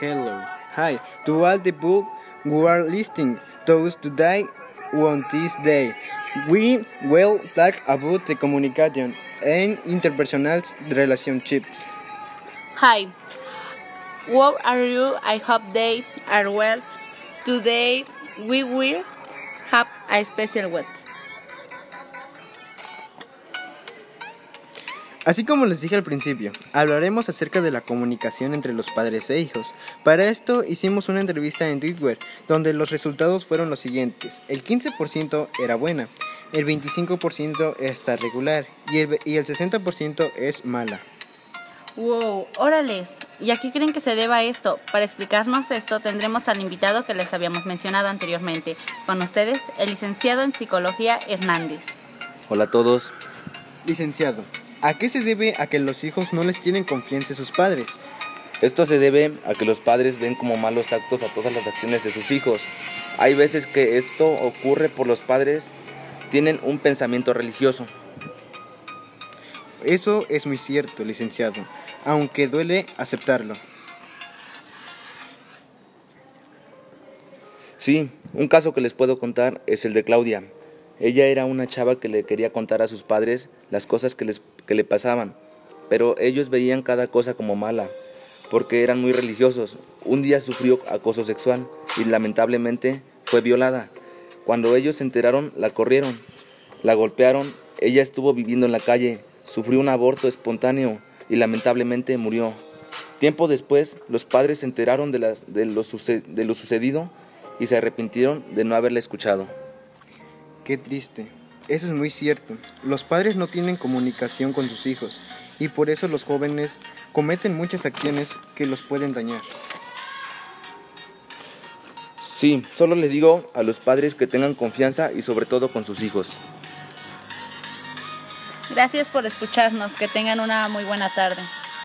Hello. Hi. To all the people who are listening Those today on this day, we will talk about the communication and interpersonal relationships. Hi, how are you? I hope they are well. Today we will have a special word. Así como les dije al principio, hablaremos acerca de la comunicación entre los padres e hijos. Para esto hicimos una entrevista en Twitter, donde los resultados fueron los siguientes. El 15% era buena, el 25% está regular y el, y el 60% es mala. Wow, órales. ¿Y a qué creen que se deba esto? Para explicarnos esto tendremos al invitado que les habíamos mencionado anteriormente. Con ustedes, el licenciado en psicología Hernández. Hola a todos. Licenciado, ¿a qué se debe a que los hijos no les tienen confianza en sus padres? Esto se debe a que los padres ven como malos actos a todas las acciones de sus hijos. Hay veces que esto ocurre por los padres tienen un pensamiento religioso. Eso es muy cierto, licenciado, aunque duele aceptarlo. Sí, un caso que les puedo contar es el de Claudia. Ella era una chava que le quería contar a sus padres las cosas que, les, que le pasaban, pero ellos veían cada cosa como mala, porque eran muy religiosos. Un día sufrió acoso sexual y lamentablemente fue violada. Cuando ellos se enteraron, la corrieron, la golpearon, ella estuvo viviendo en la calle, sufrió un aborto espontáneo y lamentablemente murió. Tiempo después, los padres se enteraron de, las, de, lo, de lo sucedido y se arrepintieron de no haberla escuchado. Qué triste. Eso es muy cierto. Los padres no tienen comunicación con sus hijos y por eso los jóvenes cometen muchas acciones que los pueden dañar. Sí, solo les digo a los padres que tengan confianza y sobre todo con sus hijos. Gracias por escucharnos. Que tengan una muy buena tarde.